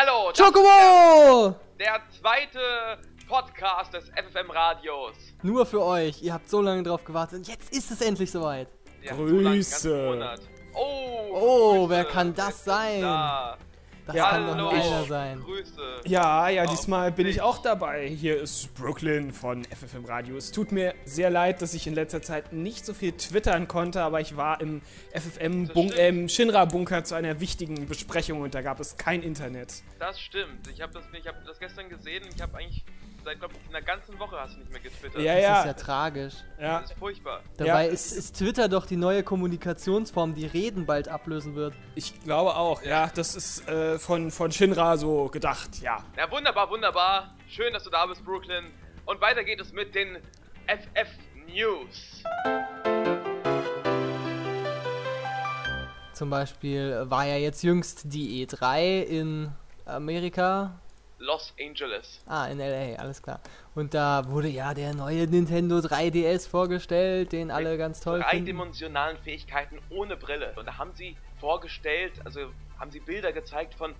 Hallihallo! das Chocobo! Der, der zweite Podcast des FFM Radios. Nur für euch. Ihr habt so lange drauf gewartet und jetzt ist es endlich soweit. Ja, so lange, Grüße. Oh, Oh, Grüße. wer kann das sein? Da? Das Ja, kann doch nur Hallo, einer sein. Grüße. Ja, ja, diesmal bin ich auch dabei. Hier ist Brooklyn von FFM Radio. Es tut mir sehr leid, dass ich in letzter Zeit nicht so viel twittern konnte, aber ich war im FFM ähm, Shinra Bunker zu einer wichtigen Besprechung und da gab es kein Internet. Das stimmt. Ich habe das, ich hab das gestern gesehen. Ich habe eigentlich seit, glaube ich, einer ganzen Woche hast du nicht mehr getwittert. Ja, Das ja. ist ja tragisch. Ja, Das ist furchtbar. Dabei Ja, ist, ist Twitter doch die neue Kommunikationsform, die Reden bald ablösen wird. ich glaube auch. Ja, das ist äh, von, von Shinra so gedacht, ja. Ja, wunderbar, wunderbar. Schön, dass du da bist, Brooklyn. Und weiter geht es mit den FF News. Zum Beispiel war ja jetzt jüngst die E3 in Amerika. Los Angeles. Ah, in LA, alles klar. Und da wurde ja der neue Nintendo 3DS vorgestellt, den alle ganz toll finden. dreidimensionalen Fähigkeiten ohne Brille. Und da haben sie vorgestellt, also haben sie Bilder gezeigt von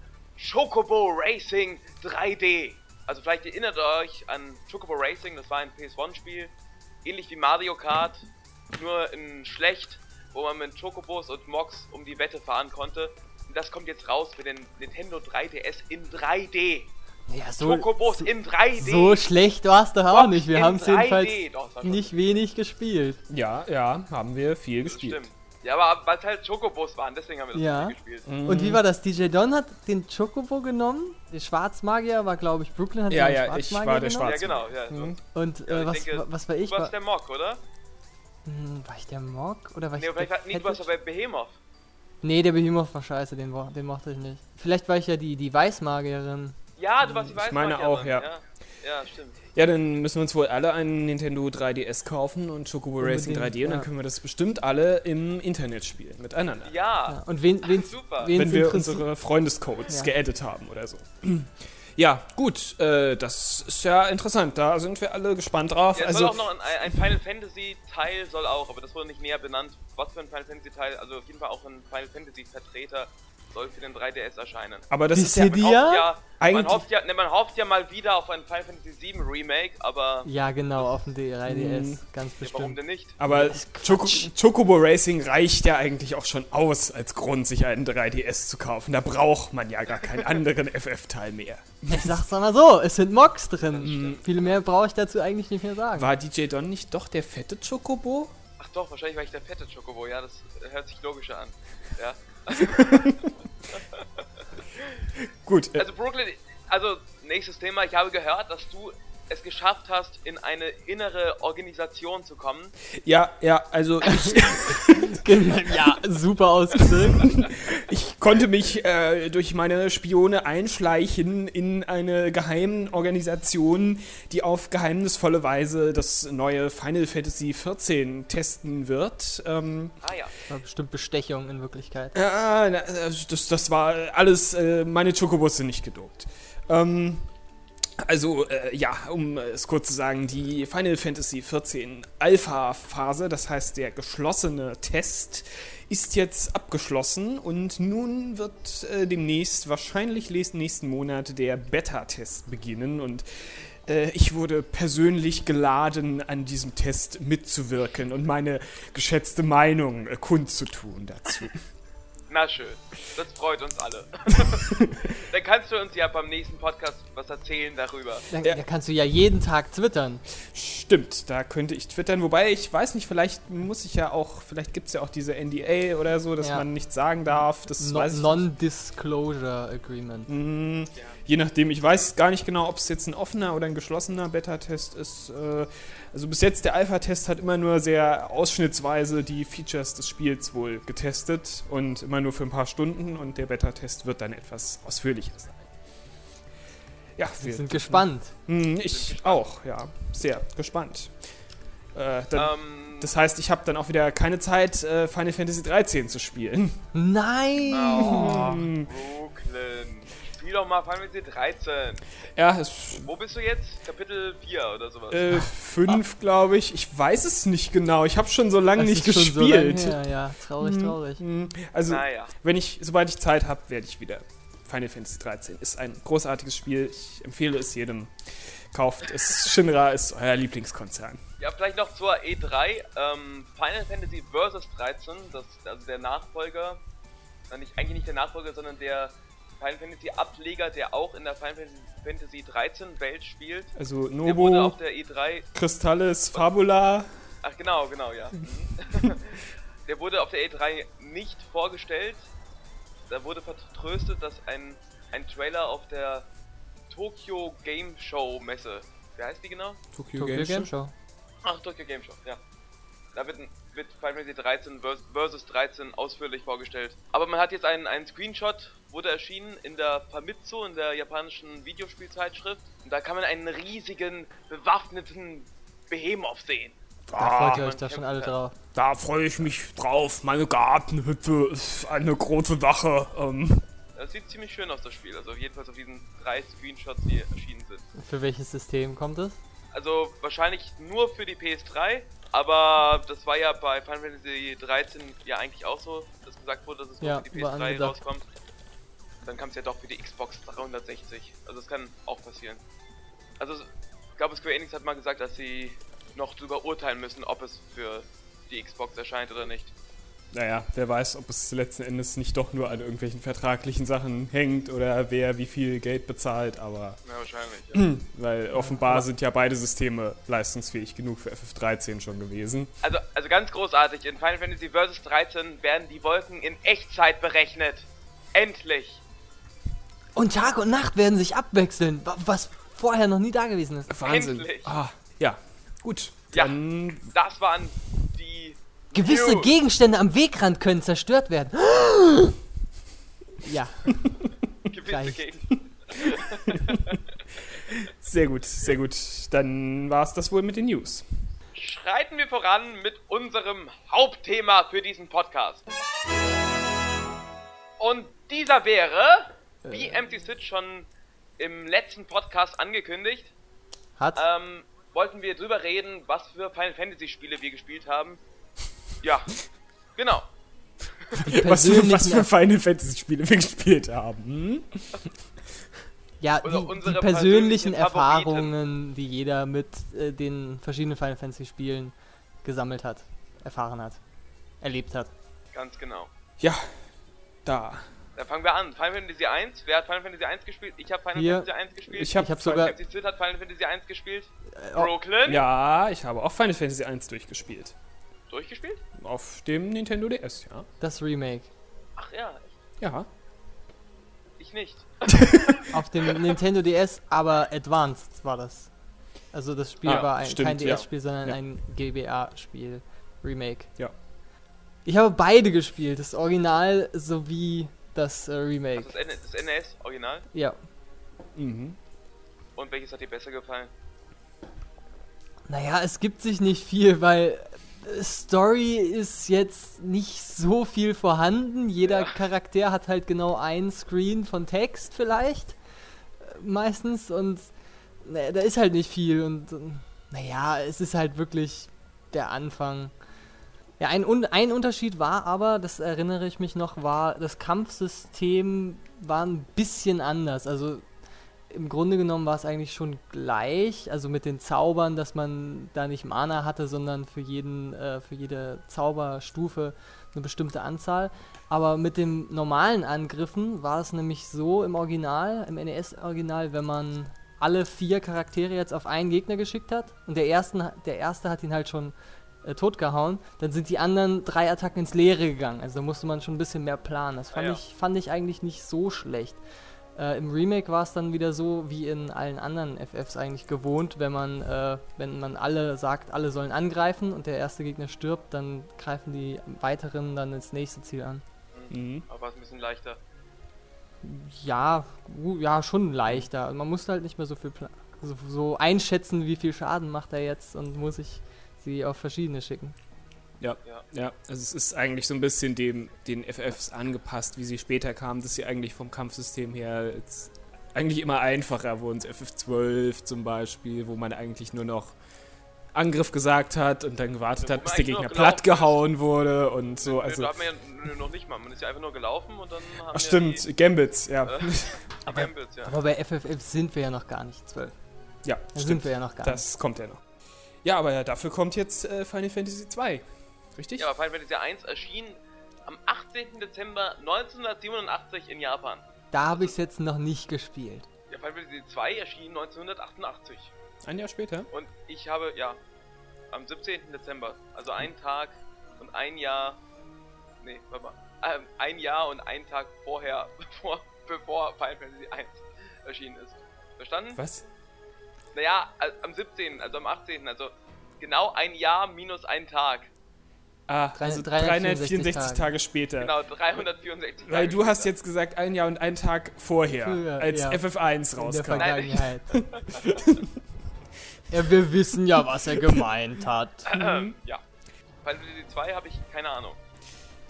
Chocobo Racing 3D. Also vielleicht erinnert ihr euch an Chocobo Racing, das war ein PS1-Spiel, ähnlich wie Mario Kart, nur in schlecht, wo man mit Chocobos und Mox um die Wette fahren konnte. Und das kommt jetzt raus für den Nintendo 3DS in 3D. Ja, so, Chocobos so, in 3D. so schlecht war es doch auch nicht. Wir haben es 3D. jedenfalls Doch, schon- nicht wenig gespielt. Ja, ja, haben wir viel Das gespielt. stimmt. Ja, aber weil es halt Chocobos waren, deswegen haben wir das Ja. Spiel gespielt. Und wie war das? DJ Don hat den Chocobo genommen. Der Schwarzmagier war, glaube ich, Brooklyn hat Ja, den ja, ich Schwarzmagier war der genommen. Ja, genau. Ja, Mhm. Und Ja, äh, ich was, denke, was war ich? Du warst War, der Mock, oder? hm, war ich der Mock? Oder war ich Nee, der vielleicht war, nee, du warst ja bei Behemoth. Nee, der Behemoth war scheiße, den, den mochte ich nicht. Vielleicht war ich ja die, die Weißmagierin. Ja, du warst die Ich meine auch, ja. ja. Ja, stimmt. Ja, dann müssen wir uns wohl alle einen Nintendo 3DS kaufen und Chocobo Racing Unbedingt, 3D und dann ja. können wir das bestimmt alle im Internet spielen, miteinander. Ja, Ja. Und wen, wen, super. wen wenn wir unsere Freundescodes Ja. geaddet haben oder so. Ja, gut, äh, das ist ja interessant, da sind wir alle gespannt drauf. Ja, es soll also, auch noch ein, ein Final Fantasy Teil soll auch, aber das wurde nicht näher benannt. Was für ein Final Fantasy Teil, also auf jeden Fall auch ein Final Fantasy Vertreter soll für den 3DS erscheinen. aber das ist ja? Man hofft ja, man eigentlich- hofft ja, ne, man hofft ja mal wieder auf ein Final Fantasy 7 Remake, aber Ja, genau, auf dem 3DS, Mhm. ganz ja, warum bestimmt. denn nicht? aber Choco. Chocobo Racing reicht ja eigentlich auch schon aus als Grund, sich einen 3DS zu kaufen. Da braucht man ja gar keinen anderen FF-Teil mehr. Ich sag's mal so, es sind Mocks drin. Viel mehr brauche ich dazu eigentlich nicht mehr sagen. War DJ Don nicht doch der fette Chocobo? Ach doch, wahrscheinlich war ich der fette Chocobo, ja, das hört sich logischer an. Ja. Gut, äh, Also Brooklyn, also nächstes Thema, ich habe gehört, dass du es geschafft hast, in eine innere Organisation zu kommen. ja, ja, also ich, ja, super ausgedrückt. ich konnte mich äh, durch meine Spione einschleichen in eine geheime Organisation, die auf geheimnisvolle Weise das neue Final Fantasy XIV testen wird. Ähm, Ah ja. War bestimmt Bestechung in Wirklichkeit. Ja, na, das, das war alles, äh, meine Chocobos sind nicht gedopt. Ähm, also, äh, ja, um es kurz zu sagen, die Final Fantasy XIV Alpha-Phase, das heißt der geschlossene Test, ist jetzt abgeschlossen und nun wird äh, demnächst, wahrscheinlich nächsten Monat, der Beta-Test beginnen und äh, ich wurde persönlich geladen, an diesem Test mitzuwirken und meine geschätzte Meinung äh, kundzutun dazu. Na schön, das freut uns alle. Dann kannst du uns ja beim nächsten Podcast was erzählen darüber. Dann, Ja. Da kannst du ja jeden Tag twittern. Stimmt, da könnte ich twittern. Wobei ich weiß nicht, vielleicht muss ich ja auch, vielleicht gibt es ja auch diese NDA oder so, dass Ja. man nichts sagen darf. Das No Non-Disclosure Agreement. Hm, Je nachdem, ich weiß gar nicht genau, ob es jetzt ein offener oder ein geschlossener Beta-Test ist. Äh, Also bis jetzt der Alpha-Test hat immer nur sehr ausschnittsweise die Features des Spiels wohl getestet und immer nur für ein paar Stunden und der Beta-Test wird dann etwas ausführlicher sein. Ja, Wir sind gespannt. Hm, ich auch, ja. Sehr gespannt. Äh, dann, Ähm, das heißt, ich habe dann auch wieder keine Zeit, äh, Final Fantasy 13 zu spielen. Nein! oh, Hm, Brooklyn. Spiel doch mal Final Fantasy 13. ja, es Wo bist du jetzt? Kapitel 4 oder sowas? äh, fünf, glaube ich. Ich weiß es nicht genau. Ich habe schon so lange Das nicht ist schon so gespielt. her, ja, traurig, traurig. Hm, Also, naja. wenn ich, sobald ich Zeit habe, werde ich wieder Final Fantasy 13 ist ein großartiges Spiel. Ich empfehle es jedem. Kauft es. Shinra ist euer Lieblingskonzern. Ja, vielleicht noch zur E3. Ähm, Final Fantasy Versus 13, das, also der Nachfolger, na, nicht, eigentlich nicht der Nachfolger, sondern der Final Fantasy Ableger, der auch in der Final Fantasy 13 Welt spielt. Also Der wurde Novo, auf der E3 Crystallis, Fabula. Ach genau, genau, ja. Mhm. Der wurde auf der E3 nicht vorgestellt. Da wurde vertröstet, dass ein, ein Trailer auf der Tokyo Game Show Messe. Wie heißt die genau? Tokyo, Tokyo Game, Game Show. Show. Ach, Tokyo Game Show, ja. Da wird, wird Final Fantasy 13 vers- versus 13 ausführlich vorgestellt. Aber man hat jetzt einen, einen Screenshot, wurde erschienen in der Famitsu, in der japanischen Videospielzeitschrift. Und da kann man einen riesigen, bewaffneten Behemoth sehen. Da freut ihr euch da schon alle drauf. Da freue ich mich drauf. Meine Gartenhütte ist eine große Sache. Ähm, Das sieht ziemlich schön aus, das Spiel. Also jedenfalls auf diesen drei Screenshots, die erschienen sind. Für welches System kommt es? Also wahrscheinlich nur für die PS3, aber das war ja bei Final Fantasy 13 ja eigentlich auch so, dass gesagt wurde, dass es nur Ja, für die war PS3 angedacht. rauskommt. Dann kam es ja doch für die Xbox 360. Also das kann auch passieren. Also ich glaube, Square Enix hat mal gesagt, dass sie noch drüber urteilen müssen, ob es für die Xbox erscheint oder nicht. Naja, wer weiß, ob es letzten Endes nicht doch nur an irgendwelchen vertraglichen Sachen hängt oder wer wie viel Geld bezahlt, aber Ja, wahrscheinlich. Ja. weil offenbar sind ja beide Systeme leistungsfähig genug für FF13 schon gewesen. Also, also ganz großartig, in Final Fantasy Versus 13 werden die Wolken in Echtzeit berechnet. Endlich! Und Tag und Nacht werden sich abwechseln, wa- was vorher noch nie da gewesen ist. Wahnsinn. Endlich. Ah, ja, gut. Ja. Dann Das waren Gewisse News. Gegenstände am Wegrand können zerstört werden. Ja, gewisse. Gegend. sehr gut, sehr gut. Dann war es das wohl mit den News. Schreiten wir voran mit unserem Hauptthema für diesen Podcast. Und dieser wäre, wie Empty Sit schon im letzten Podcast angekündigt, hat. ähm, wollten wir drüber reden, was für Final Fantasy Spiele wir gespielt haben. Ja, genau. die Was für, was für persönlichen, Final Fantasy Spiele wir gespielt haben. Hm? ja, die, oder die unsere persönlichen persönlichen. Erfahrungen, die jeder mit äh, den verschiedenen Final Fantasy Spielen gesammelt hat, erfahren hat, erlebt hat. Ganz genau. Ja, da. Dann fangen wir an. Final Fantasy 1. Wer hat Final Fantasy 1 gespielt? Ich habe Final Hier. Fantasy 1 gespielt. Ich habe Ich hab sogar- Empty Sit hat Final Fantasy 1 gespielt. oh. Brooklyn. Ja, ich habe auch Final Fantasy 1 durchgespielt. Durchgespielt? Auf dem Nintendo DS, ja. Das Remake. Ach ja, Ja. ich nicht. Auf dem Nintendo DS, aber Advanced war das. Also das Spiel Ah, war ein, stimmt, kein ja. DS-Spiel, sondern Ja. ein GBA-Spiel. Remake. Ja. Ich habe beide gespielt, das Original sowie das äh, Das, Remake. ist N das NES Original. Ja. Mhm. Und welches hat dir besser gefallen? Naja, es gibt sich nicht viel, weil Story ist jetzt nicht so viel vorhanden. Jeder Ja. Charakter hat halt genau ein Screen von Text vielleicht. äh, Meistens und naja, da ist halt nicht viel und naja, es ist halt wirklich der Anfang. Ja, ein, ein Unterschied war aber, das erinnere ich mich noch, war, das Kampfsystem war ein bisschen anders. Also im Grunde genommen war es eigentlich schon gleich, also mit den Zaubern, dass man da nicht Mana hatte, sondern für jeden, äh, für jede Zauberstufe eine bestimmte Anzahl. Aber mit den normalen Angriffen war es nämlich so im Original, im NES-Original, wenn man alle vier Charaktere jetzt auf einen Gegner geschickt hat und der, ersten, der erste hat ihn halt schon äh, totgehauen, dann sind die anderen drei Attacken ins Leere gegangen. Also da musste man schon ein bisschen mehr planen. Das fand, Ah ja. ich, fand ich eigentlich nicht so schlecht. Äh, Im Remake war es dann wieder so wie in allen anderen FFs eigentlich gewohnt, wenn man, äh, wenn man alle sagt, alle sollen angreifen und der erste Gegner stirbt, dann greifen die weiteren dann ins nächste Ziel an. Mhm. Aber war es ein bisschen leichter. Ja, ja, schon leichter. Man muss halt nicht mehr so viel so, so einschätzen, wie viel Schaden macht er jetzt und muss ich sie auf verschiedene schicken. Ja, also es ist eigentlich so ein bisschen dem, den FFs angepasst, wie sie später kamen, dass sie eigentlich vom Kampfsystem her jetzt eigentlich immer einfacher wurden. FF12 zum Beispiel, wo man eigentlich nur noch Angriff gesagt hat und dann gewartet Ja, hat, bis der Gegner platt gehauen wurde und so. Nö, Also, da hat man ja noch nicht mal. Man ist ja einfach nur gelaufen und dann haben ach ja stimmt, die, Gambits, ja. äh, die Gambits, ja. Aber bei FFF sind wir ja noch gar nicht zwölf. ja, Da stimmt. sind wir ja noch gar Das kommt ja noch. Ja, aber ja, dafür kommt jetzt äh, Final Fantasy 2. Richtig? Ja, aber Final Fantasy 1 erschien am 18. Dezember 1987 in Japan. Da habe ich es jetzt noch nicht gespielt. Ja, Final Fantasy 2 erschien 1988. Ein Jahr später. Und ich habe, ja, am 17. Dezember, also einen Tag und ein Jahr, nee, warte mal, ähm, ein Jahr und einen Tag vorher, bevor, bevor Final Fantasy 1 erschienen ist. Verstanden? Was? Naja, am 17., also am 18., also genau ein Jahr minus ein Tag. Ah, Drei- also 364 364 Tage, später. Genau, 364 Weil Tage du hast jetzt gesagt, ein Jahr und einen Tag vorher, Früher, als ja. FF1 In der rauskam. Vergangenheit. ja, wir wissen ja, was er gemeint hat. Ja. Final Fantasy 2 habe ich keine Ahnung.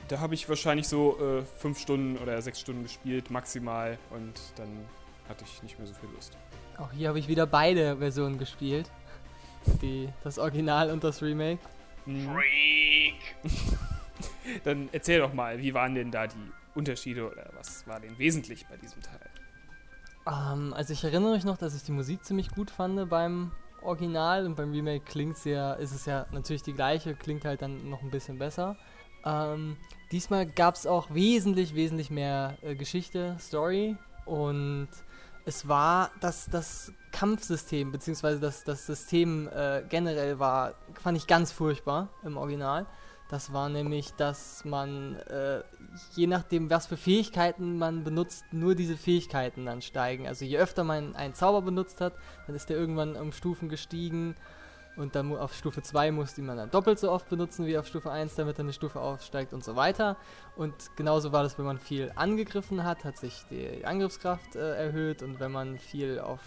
Da habe ich wahrscheinlich so äh, fünf Stunden oder sechs Stunden gespielt, maximal. Und dann hatte ich nicht mehr so viel Lust. Auch hier habe ich wieder beide Versionen gespielt. Die, das Original und das Remake. Freak! Dann erzähl doch mal, wie waren denn da die Unterschiede oder was war denn wesentlich bei diesem Teil? Ähm, also ich erinnere mich noch, dass ich die Musik ziemlich gut fand beim Original und beim Remake klingt ja, ist es ja natürlich die gleiche, klingt halt dann noch ein bisschen besser. Ähm, diesmal gab es auch wesentlich, wesentlich mehr äh, Geschichte, Story und es war das, das Kampfsystem, beziehungsweise das, das System äh, generell war, fand ich ganz furchtbar im Original. Das war nämlich, dass man, äh, je nachdem, was für Fähigkeiten man benutzt, nur diese Fähigkeiten dann steigen. Also je öfter man einen Zauber benutzt hat, dann ist der irgendwann um Stufen gestiegen und dann auf Stufe 2 muss die man dann doppelt so oft benutzen wie auf Stufe 1, damit er eine Stufe aufsteigt und so weiter. Und genauso war das, wenn man viel angegriffen hat, hat sich die Angriffskraft äh, erhöht und wenn man viel auf,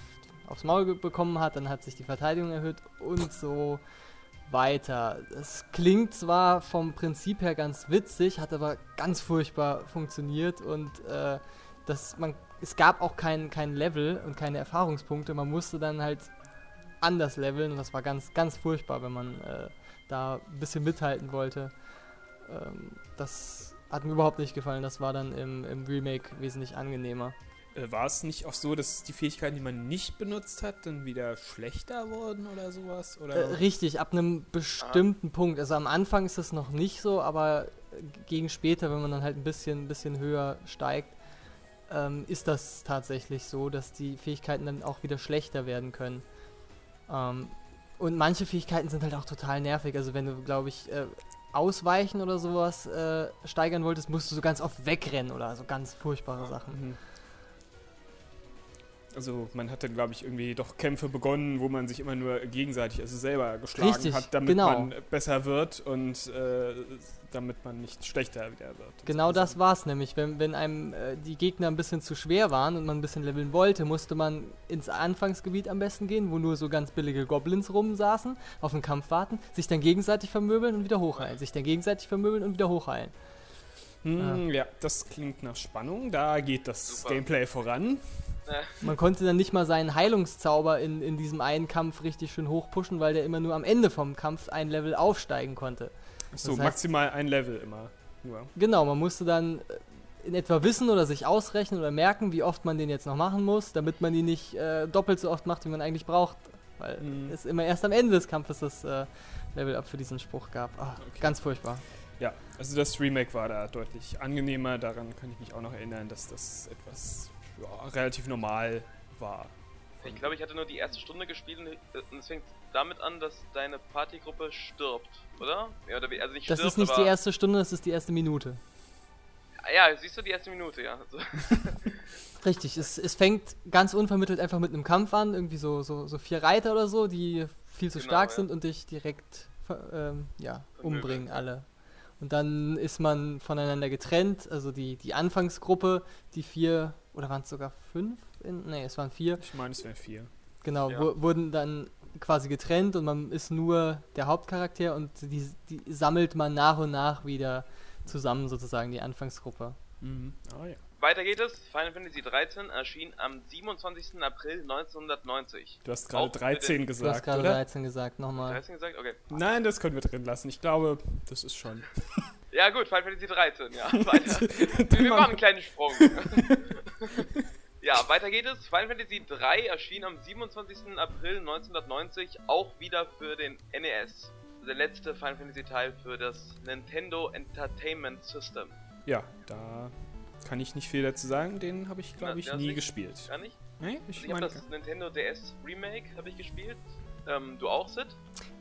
aufs Maul bekommen hat, dann hat sich die Verteidigung erhöht und so weiter. Es klingt zwar vom Prinzip her ganz witzig, hat aber ganz furchtbar funktioniert und äh, das, man, es gab auch kein, kein Level und keine Erfahrungspunkte. Man musste dann halt anders leveln und das war ganz, ganz furchtbar, wenn man äh, da ein bisschen mithalten wollte. Ähm, das hat mir überhaupt nicht gefallen. Das war dann im, im Remake wesentlich angenehmer. Äh, war es nicht auch so, dass die Fähigkeiten, die man nicht benutzt hat, dann wieder schlechter wurden oder sowas? Oder? Äh, richtig, ab einem bestimmten Punkt. Also am Anfang ist das noch nicht so, aber gegen später, wenn man dann halt ein bisschen, bisschen höher steigt, ähm, ist das tatsächlich so, dass die Fähigkeiten dann auch wieder schlechter werden können. Ähm, und manche Fähigkeiten sind halt auch total nervig. Also wenn du, glaube ich, äh, ausweichen oder sowas äh, steigern wolltest, musst du so ganz oft wegrennen oder so ganz furchtbare Sachen. Mhm. Also man hatte, glaube ich, irgendwie doch Kämpfe begonnen, wo man sich immer nur gegenseitig, also selber geschlagen Richtig, hat, damit genau. man besser wird und äh, damit man nicht schlechter wieder wird. Genau so. das war's nämlich. Wenn, wenn einem äh, die Gegner ein bisschen zu schwer waren und man ein bisschen leveln wollte, musste man ins Anfangsgebiet am besten gehen, wo nur so ganz billige Goblins rumsaßen, auf den Kampf warten, sich dann gegenseitig vermöbeln und wieder hochheilen, sich dann gegenseitig vermöbeln und wieder hochheilen. Hm, ja, das klingt nach Spannung. Da geht das Super. Gameplay voran. Man konnte dann nicht mal seinen Heilungszauber in, in diesem einen Kampf richtig schön hochpushen, weil der immer nur am Ende vom Kampf ein Level aufsteigen konnte. So, Das heißt- maximal ein Level immer. Nur. Genau, man musste dann äh, in etwa wissen oder sich ausrechnen oder merken, wie oft man den jetzt noch machen muss, damit man ihn nicht äh, doppelt so oft macht, wie man eigentlich braucht. Weil Mhm. es immer erst am Ende des Kampfes das äh, Level-Up für diesen Spruch gab. Ah, Okay. Ganz furchtbar. Ja, also das Remake war da deutlich angenehmer. Daran kann ich mich auch noch erinnern, dass das etwas ja, relativ normal war. Ich glaube, ich hatte nur die erste Stunde gespielt und es fängt damit an, dass deine Partygruppe stirbt, oder? Ja, oder wie, also nicht Das stirbt, ist nicht die erste Stunde, das ist die erste Minute. Ja, siehst du die erste Minute, ja. Also, Richtig, es, es fängt ganz unvermittelt einfach mit einem Kampf an, irgendwie so, so, so vier Reiter oder so, die viel zu Genau, stark ja. sind und dich direkt ver- ähm, ja, Vermöbeln. umbringen alle. Und dann ist man voneinander getrennt, also die, die Anfangsgruppe, die vier, oder waren es sogar fünf? In, nee, es waren vier, Ich meine, es wären vier. genau, Ja. wu- wurden dann quasi getrennt und man ist nur der Hauptcharakter und die, die sammelt man nach und nach wieder zusammen sozusagen, die Anfangsgruppe. Mhm. Ah ja. Weiter geht es. Final Fantasy 13 erschien am 27. April 1990. Du hast gerade Auch für 13 den- Du hast gesagt, gerade oder? 13 gesagt, nochmal. 13 gesagt? Okay. Nein, das können wir drin lassen. Ich glaube, das ist schon. Ja gut, Final Fantasy 13, ja. Weiter. wir machen einen kleinen Sprung. ja, weiter geht es. Final Fantasy 3 erschien am 27. April 1990 auch wieder für den NES. Der letzte Final Fantasy Teil für das Nintendo Entertainment System. Ja, da kann ich nicht viel dazu sagen. Den habe ich, glaube ich, nie gespielt. Gar nicht? Nee, Also ich ich habe das Nintendo DS Remake habe ich gespielt. Ähm, du auch, Sid?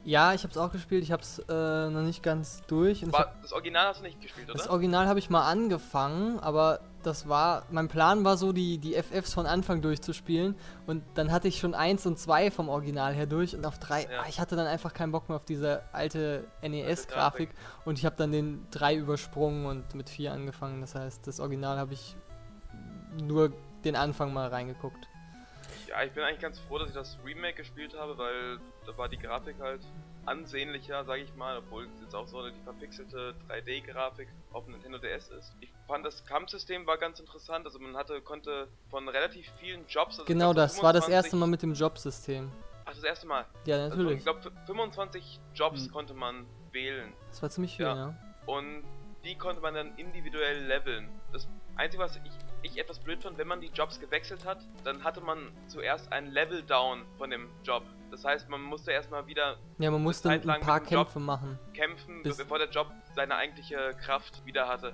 Ja, ich habe es auch gespielt. Ich habe es äh, noch nicht ganz durch. Ich hab, War, das Original hast du nicht gespielt, oder? das Original habe ich mal angefangen, aber das war. Mein Plan war so, die, die FFs von Anfang durchzuspielen. Und dann hatte ich schon 1 und 2 vom Original her durch. Und auf 3, Ja. ah, ich hatte dann einfach keinen Bock mehr auf diese alte NES-Grafik. Und ich habe dann den 3 übersprungen und mit 4 angefangen. Das heißt, das Original habe ich nur den Anfang mal reingeguckt. Ja, ich bin eigentlich ganz froh, dass ich das Remake gespielt habe, weil da war die Grafik halt ansehnlicher, sage ich mal, obwohl es jetzt auch so die verpixelte 3D-Grafik auf dem Nintendo DS ist. Ich fand das Kampfsystem war ganz interessant, also man hatte konnte von relativ vielen Jobs. Also Genau, das war das 25 erste Mal mit dem Jobsystem. Ach, das erste Mal. Ja, Also natürlich. ich glaube 25 Jobs Hm. konnte man wählen Das war ziemlich viel, Ja. ja. und die konnte man dann individuell leveln. Das Einzige, was ich, ich etwas blöd fand, wenn man die Jobs gewechselt hat, dann hatte man zuerst ein Level Down von dem Job. Das heißt, man musste erstmal wieder Ja, man musste ein paar dem Job- Kämpfe machen. kämpfen, Bis- bevor der Job seine eigentliche Kraft wieder hatte.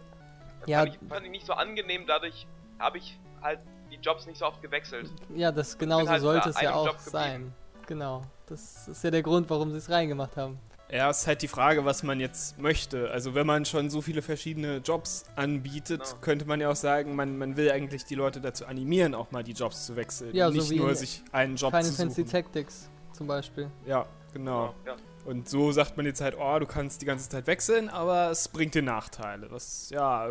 Das Ja. fand, ich, fand ich nicht so angenehm, dadurch habe ich halt die Jobs nicht so oft gewechselt. Ja, das genau so halt sollte es ja auch sein. Genau. Das ist ja der Grund, warum sie es reingemacht haben. Ja, ist halt die Frage, was man jetzt möchte. Also wenn man schon so viele verschiedene Jobs anbietet, Genau. könnte man ja auch sagen, man, man will eigentlich die Leute dazu animieren, auch mal die Jobs zu wechseln. Ja, und so nicht wie nur sich einen Job Final zu Fantasy suchen. Tactics zum Beispiel. Ja, genau. Ja. Und so sagt man jetzt halt, oh, du kannst die ganze Zeit wechseln, aber es bringt dir Nachteile. Was, ja,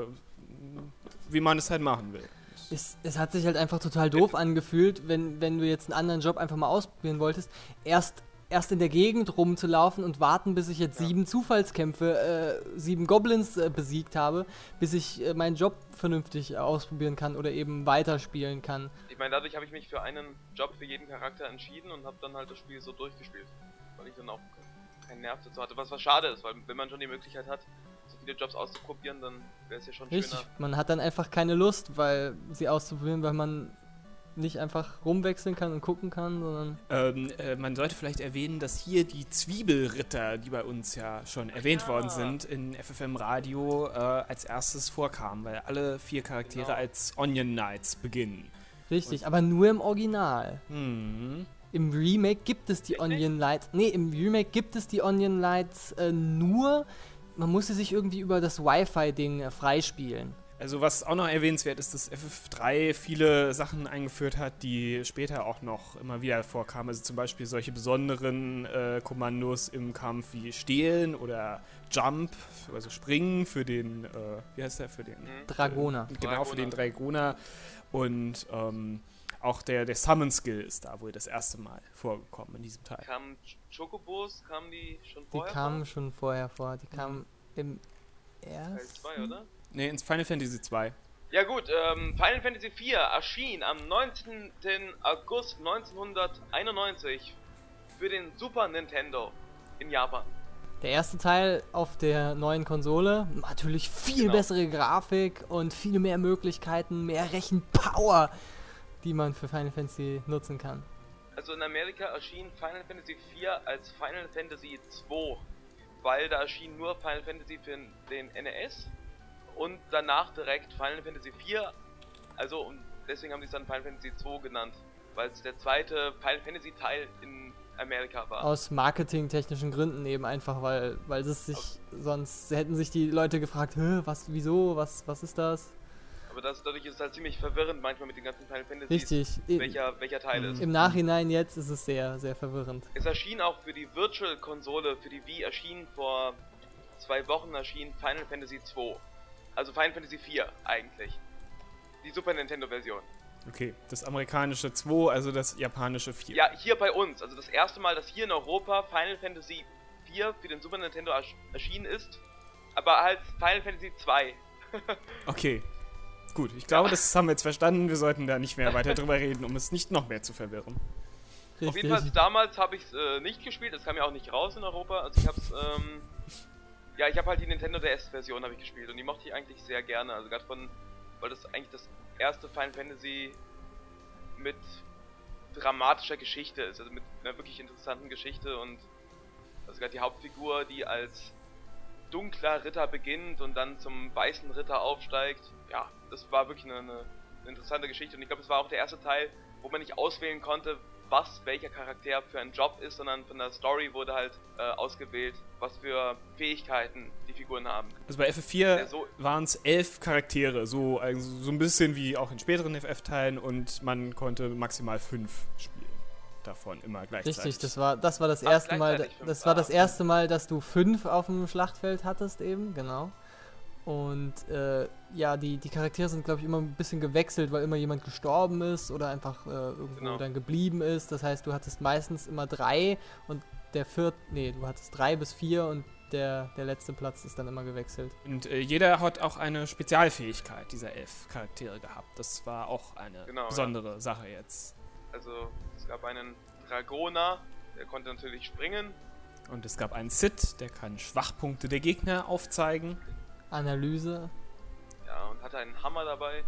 wie man es halt machen will. Es, es hat sich halt einfach total doof angefühlt, wenn, wenn du jetzt einen anderen Job einfach mal ausprobieren wolltest. Erst, erst in der Gegend rumzulaufen und warten, bis ich jetzt Ja. sieben Zufallskämpfe, äh, sieben Goblins äh, besiegt habe, bis ich äh, meinen Job vernünftig äh, ausprobieren kann oder eben weiterspielen kann. Ich meine, dadurch habe ich mich für einen Job für jeden Charakter entschieden und habe dann halt das Spiel so durchgespielt. Weil ich dann auch keinen Nerv dazu hatte, was was schade ist, weil wenn man schon die Möglichkeit hat, so viele Jobs auszuprobieren, dann wäre es ja schon Richtig, schöner. man hat dann einfach keine Lust, weil sie auszuprobieren, weil man nicht einfach rumwechseln kann und gucken kann, sondern Ähm, äh, man sollte vielleicht erwähnen, dass hier die Zwiebelritter, die bei uns ja schon erwähnt Ja. worden sind, in FFM Radio äh, als erstes vorkamen, weil alle vier Charaktere Genau. als Onion Knights beginnen. richtig, aber nur im Original. Hm. Im Remake gibt es die? Onion Lights. Nee, im Remake gibt es die Onion Lights äh, nur. Man musste sich irgendwie über das Wi-Fi-Ding äh, freispielen. Also was auch noch erwähnenswert ist, dass FF3 viele Sachen eingeführt hat, die später auch noch immer wieder vorkamen. Also zum Beispiel solche besonderen äh, Kommandos im Kampf wie Stehlen oder Jump, also Springen für den, äh, wie heißt der, für den Mhm. Dragoner. Genau, für den Dragoner. Und ähm, auch der, der Summon-Skill ist da wohl das erste Mal vorgekommen in diesem Teil. Kamen Ch- Chocobos, kamen die schon Die vorher? kamen schon vorher vor. Die kamen im Teil ersten. 2, oder? Ne, ins Final Fantasy 2. Ja gut, ähm, Final Fantasy IV erschien am 19. August 1991 für den Super Nintendo in Japan. Der erste Teil auf der neuen Konsole. Natürlich viel Genau. bessere Grafik und viel mehr Möglichkeiten, mehr Rechenpower, die man für Final Fantasy nutzen kann. Also in Amerika erschien Final Fantasy IV als Final Fantasy II, weil da erschien nur Final Fantasy für den NES und danach direkt Final Fantasy IV. Also und deswegen haben sie es dann Final Fantasy II genannt, weil es der zweite Final Fantasy Teil in Amerika war. Aus marketingtechnischen Gründen eben einfach, weil, weil es sich sonst hätten sich die Leute gefragt, Hä, was, wieso, was, was ist das? Aber das, dadurch ist es halt ziemlich verwirrend manchmal mit den ganzen Final Fantasy. Richtig. Welcher, welcher Teil Mhm. ist. Im Nachhinein jetzt ist es sehr, sehr verwirrend. Es erschien auch für die Virtual-Konsole, für die Wii erschien vor zwei Wochen erschien Final Fantasy 2. Also Final Fantasy 4 eigentlich. Die Super Nintendo-Version. Okay, das amerikanische 2, also das japanische 4. Ja, hier bei uns. Also das erste Mal, dass hier in Europa Final Fantasy 4 für den Super Nintendo ersch erschienen ist. Aber als Final Fantasy 2. Okay, gut. Ich glaube, das haben wir jetzt verstanden. Wir sollten da nicht mehr weiter drüber reden, um es nicht noch mehr zu verwirren. Auf jeden Fall, damals habe ich es äh, nicht gespielt, es kam ja auch nicht raus in Europa. Also ich habe es, ähm, ja, ich habe halt die Nintendo DS-Version habe ich gespielt und die mochte ich eigentlich sehr gerne. Also gerade von, weil das eigentlich das erste Final Fantasy mit dramatischer Geschichte ist, also mit einer wirklich interessanten Geschichte und also gerade die Hauptfigur, die als dunkler Ritter beginnt und dann zum weißen Ritter aufsteigt. Ja, das war wirklich eine, eine interessante Geschichte und ich glaube, es war auch der erste Teil, wo man nicht auswählen konnte, was welcher Charakter für ein Job ist, sondern von der Story wurde halt äh, ausgewählt, was für Fähigkeiten die Figuren haben. Also bei FF4 so waren es elf Charaktere, so, also so ein bisschen wie auch in späteren FF-Teilen und man konnte maximal fünf spielen. Davon immer gleichzeitig. Richtig, das war das war das Ach, erste Mal, das war das erste Mal, dass du fünf auf dem Schlachtfeld hattest eben, genau. Und äh, ja, die, die Charaktere sind, glaube ich, immer ein bisschen gewechselt, weil immer jemand gestorben ist oder einfach äh, irgendwo genau. dann geblieben ist. Das heißt, du hattest meistens immer drei und der vierte, nee, du hattest drei bis vier und der, der letzte Platz ist dann immer gewechselt. Und äh, jeder hat auch eine Spezialfähigkeit dieser elf Charaktere gehabt. Das war auch eine genau, besondere ja. Sache jetzt. Also es gab einen Dragoner, der konnte natürlich springen. Und es gab einen Sid, der kann Schwachpunkte der Gegner aufzeigen. Analyse. Ja, und hatte einen Hammer dabei.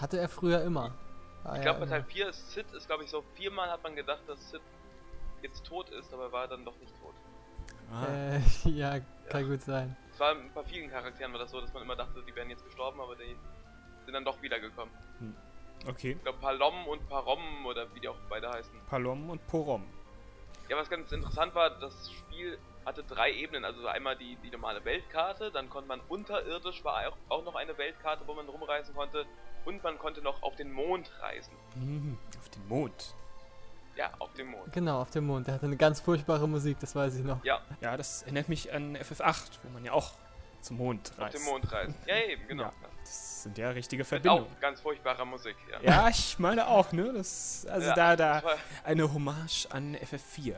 hatte er früher immer. War ich glaube, bei Teil 4 ist Sid, ist glaube ich so, viermal hat man gedacht, dass Sid jetzt tot ist, aber er war dann doch nicht tot. Ah. Äh, ja, kann ja. gut sein. Es war bei vielen Charakteren war das so, dass man immer dachte, die wären jetzt gestorben, aber die sind dann doch wiedergekommen. Hm. Okay. Ich glaube Palom und Parom oder wie die auch beide heißen. Palom und Porom. Ja, was ganz interessant war, das Spiel hatte drei Ebenen, also einmal die, die normale Weltkarte, dann konnte man unterirdisch, war auch, auch noch eine Weltkarte, wo man rumreisen konnte, und man konnte noch auf den Mond reisen. Mhm, auf den Mond. Ja, auf dem Mond. Genau, auf dem Mond. Der hatte eine ganz furchtbare Musik, das weiß ich noch. Ja. Ja, das erinnert mich an FF8, wo man ja auch zum Mond reist. Auf dem Mond reisen. Ja, eben, genau. Ja, das sind ja richtige Verbindungen. Mit auch ganz furchtbarer Musik, ja. Ja, ich meine auch, ne? Das, also ja, da, da eine Hommage an FF4.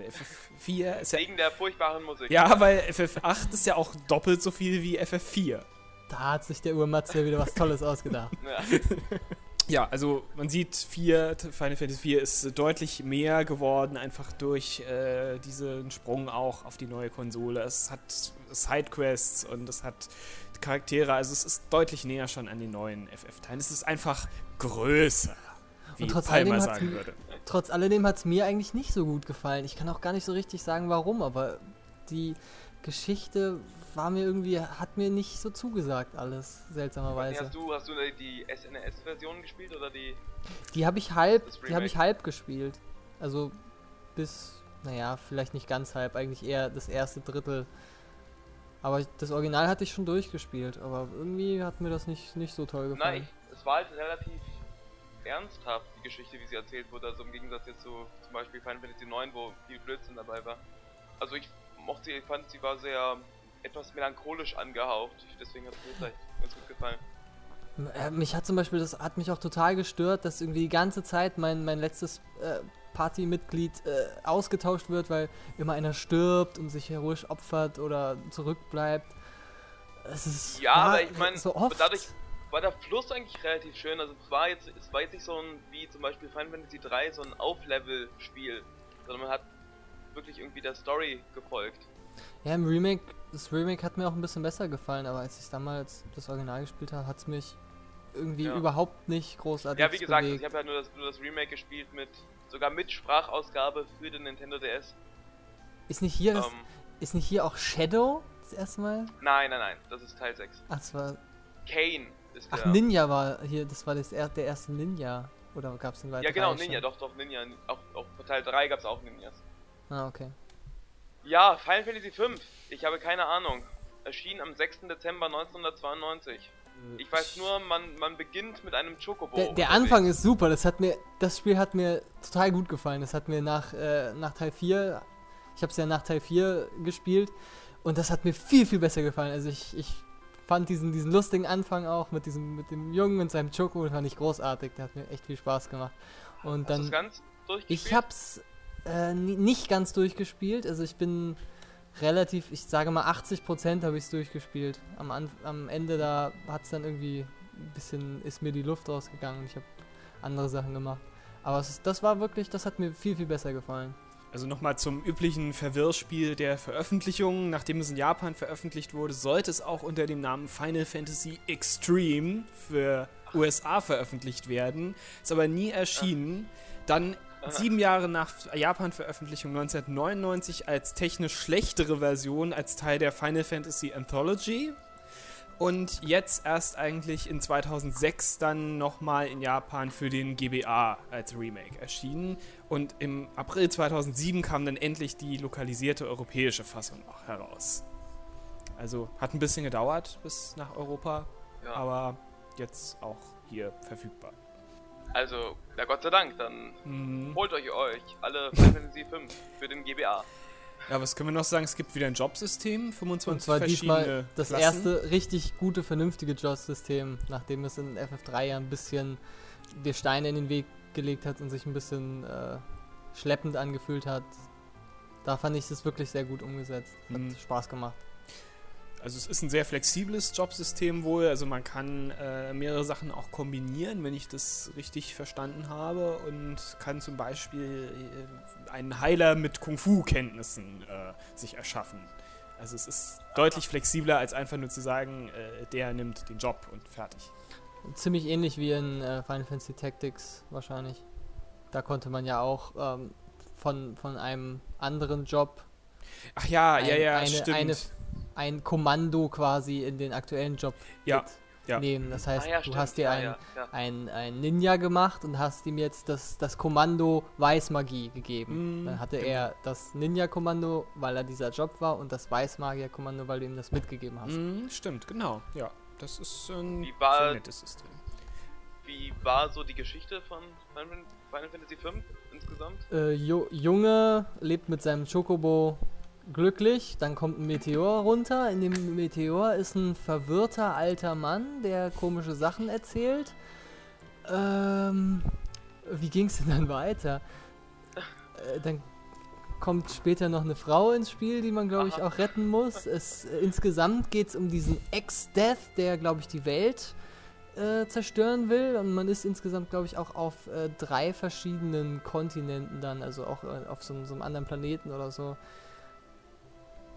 FF4 ist ja. Wegen der furchtbaren Musik. Ja, weil FF8 ist ja auch doppelt so viel wie FF4. Da hat sich der Urmatze wieder was Tolles ausgedacht. Ja. ja, also man sieht, 4, Final Fantasy 4 ist deutlich mehr geworden, einfach durch äh, diesen Sprung auch auf die neue Konsole. Es hat Sidequests und es hat Charaktere, also es ist deutlich näher schon an den neuen FF-Teilen. Es ist einfach größer, wie Palmer sagen würde trotz alledem hat es mir eigentlich nicht so gut gefallen. Ich kann auch gar nicht so richtig sagen, warum, aber die Geschichte war mir irgendwie, hat mir nicht so zugesagt alles, seltsamerweise. Hast du, hast du die SNES-Version gespielt oder die? Die habe ich halb, die habe ich halb gespielt. Also bis, naja, vielleicht nicht ganz halb, eigentlich eher das erste Drittel. Aber das Original hatte ich schon durchgespielt, aber irgendwie hat mir das nicht, nicht so toll gefallen. Nein, es war halt relativ ernsthaft, die Geschichte, wie sie erzählt wurde. Also im Gegensatz jetzt zu zum Beispiel Final Fantasy 9, wo viel Blödsinn dabei war. Also ich mochte sie, ich fand sie war sehr etwas melancholisch angehaucht. Deswegen hat es mir ganz gut gefallen. Äh, mich hat zum Beispiel, das hat mich auch total gestört, dass irgendwie die ganze Zeit mein, mein letztes äh, Partymitglied äh, ausgetauscht wird, weil immer einer stirbt und sich heroisch opfert oder zurückbleibt. Es ist ja, aber ich meine, so dadurch, war der Fluss eigentlich relativ schön. Also es war jetzt, es war jetzt nicht so ein, wie zum Beispiel Final Fantasy 3, so ein Auflevel-Spiel, sondern man hat wirklich irgendwie der Story gefolgt. Ja, im Remake, das Remake hat mir auch ein bisschen besser gefallen, aber als ich damals das Original gespielt habe, hat es mich irgendwie ja. überhaupt nicht großartig Ja, wie gesagt, ich habe ja nur das, nur das Remake gespielt mit, sogar mit Sprachausgabe für den Nintendo DS. Ist nicht hier, ähm. ist nicht hier auch Shadow das erste Mal? Nein, nein, nein, das ist Teil 6. Ach, das war... Kane Ach, Ninja war hier, das war das, der erste Ninja. Oder gab es einen weiteren? Ja, genau, Ninja, doch, doch, Ninja. Auch, auch Teil 3 gab es auch Ninjas. Ah, okay. Ja, Final Fantasy 5. Ich habe keine Ahnung. Erschien am 6. Dezember 1992. Ich weiß nur, man, man beginnt mit einem Chocobo. Der, der Anfang ist super. Das hat mir, das Spiel hat mir total gut gefallen. Das hat mir nach, äh, nach Teil 4, ich habe es ja nach Teil 4 gespielt und das hat mir viel, viel besser gefallen. Also ich, ich fand diesen, diesen lustigen Anfang auch mit diesem mit dem Jungen und seinem Choco, fand ich großartig. Der hat mir echt viel Spaß gemacht. Und dann. ganz Ich hab's äh, nicht ganz durchgespielt. Also ich bin relativ, ich sage mal 80% habe ich es durchgespielt. Am, am Ende da hat es dann irgendwie ein bisschen, ist mir die Luft rausgegangen und ich habe andere Sachen gemacht. Aber es ist, das war wirklich, das hat mir viel, viel besser gefallen. Also nochmal zum üblichen Verwirrspiel der Veröffentlichung. Nachdem es in Japan veröffentlicht wurde, sollte es auch unter dem Namen Final Fantasy Extreme für USA veröffentlicht werden. Ist aber nie erschienen. Dann sieben Jahre nach Japan-Veröffentlichung 1999 als technisch schlechtere Version als Teil der Final Fantasy Anthology. Und jetzt erst eigentlich in 2006 dann nochmal in Japan für den GBA als Remake erschienen. Und im April 2007 kam dann endlich die lokalisierte europäische Fassung auch heraus. Also hat ein bisschen gedauert bis nach Europa, Ja. aber jetzt auch hier verfügbar. Also, na Gott sei Dank, dann Mhm. holt euch euch alle Final Fantasy 5 für den GBA. Ja, was können wir noch sagen? Es gibt wieder ein Jobsystem, Und 25 zwar verschiedene diesmal das Klassen. erste richtig gute, vernünftige JOS-System, nachdem es in FF3 ja ein bisschen dir Steine in den Weg gelegt hat und sich ein bisschen äh, schleppend angefühlt hat. Da fand ich es wirklich sehr gut umgesetzt. Hat Mhm. Spaß gemacht. Also es ist ein sehr flexibles Jobsystem wohl. Also man kann äh, mehrere Sachen auch kombinieren, wenn ich das richtig verstanden habe. Und kann zum Beispiel äh, einen Heiler mit Kung-Fu-Kenntnissen äh, sich erschaffen. Also es ist deutlich flexibler, als einfach nur zu sagen, äh, der nimmt den Job und fertig. Ziemlich ähnlich wie in äh, Final Fantasy Tactics wahrscheinlich. Da konnte man ja auch ähm, von, von einem anderen Job Ach ja, ein, ja, ja, eine, stimmt. eine, ein Kommando quasi in den aktuellen Job Ja, ja. nehmen. Das heißt, Ah ja, du stimmt. hast dir ein, ja, ja. ein, ein Ninja gemacht und hast ihm jetzt das, das Kommando Weißmagie gegeben. Mm, Dann hatte genau. er das Ninja-Kommando, weil er dieser Job war, und das Weißmagier-Kommando, weil du ihm das mitgegeben hast. Mhm, stimmt, genau. Ja, das ist ein Wie war- sehr nettes System. Wie war so die Geschichte von Final Fantasy 5 insgesamt? Äh, Jo- Junge lebt mit seinem Chocobo glücklich, dann kommt ein Meteor runter. In dem Meteor ist ein verwirrter alter Mann, der komische Sachen erzählt. Ähm, wie ging's denn dann weiter? Äh, dann kommt später noch eine Frau ins Spiel, die man, glaube ich, auch retten muss. Es, äh, insgesamt geht es um diesen Ex-Death, der, glaube ich, die Welt äh, zerstören will. Und man ist insgesamt, glaube ich, auch auf äh, drei verschiedenen Kontinenten dann, also auch äh, auf so, so einem anderen Planeten oder so.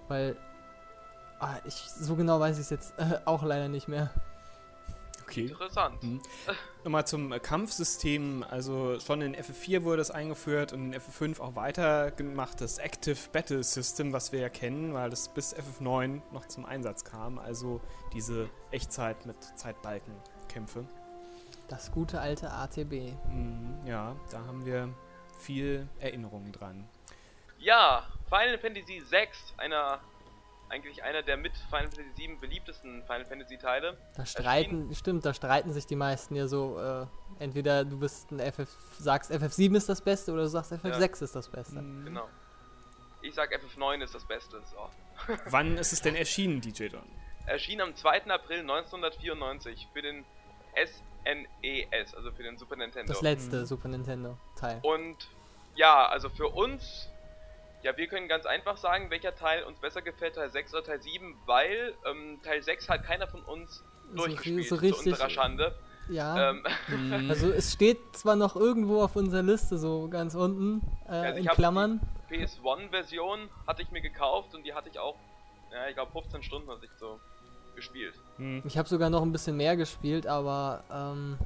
Weil, ah, ich, so genau weiß ich es jetzt äh, auch leider nicht mehr. Okay. Interessant. Mhm. Nochmal zum äh, Kampfsystem. Also schon in FF4 wurde das eingeführt und in FF5 auch weitergemacht, das Active Battle System, was wir ja kennen, weil das bis FF9 noch zum Einsatz kam. Also diese Echtzeit mit Zeitbalkenkämpfe. Das gute alte ATB. Mhm, ja, da haben wir viel Erinnerungen dran. Ja, Final Fantasy 6, einer eigentlich einer der mit Final Fantasy 7 beliebtesten Final Fantasy Teile. Da streiten, stimmt, da streiten sich die meisten ja so, äh, entweder du bist ein FF, sagst FF7 ist das Beste oder du sagst FF6 ist das Beste. Mhm. Genau. Ich sag FF9 ist das Beste. So. Wann ist es denn erschienen, DJ Don? Erschien am 2. April 1994 für den SNES, also für den Super Nintendo. Das letzte Mhm. Super Nintendo Teil. Und ja, also für uns, ja, wir können ganz einfach sagen, welcher Teil uns besser gefällt, Teil 6 oder Teil 7, weil ähm, Teil 6 hat keiner von uns So durchgespielt, so zu richtig- unserer Schande. Ja. Ähm, Mhm. Also es steht zwar noch irgendwo auf unserer Liste, so ganz unten, äh, Also in Klammern. PS1-Version hatte ich mir gekauft und die hatte ich auch, ja, ich glaube 15 Stunden hatte ich so gespielt. Mhm. Ich habe sogar noch ein bisschen mehr gespielt, aber ähm,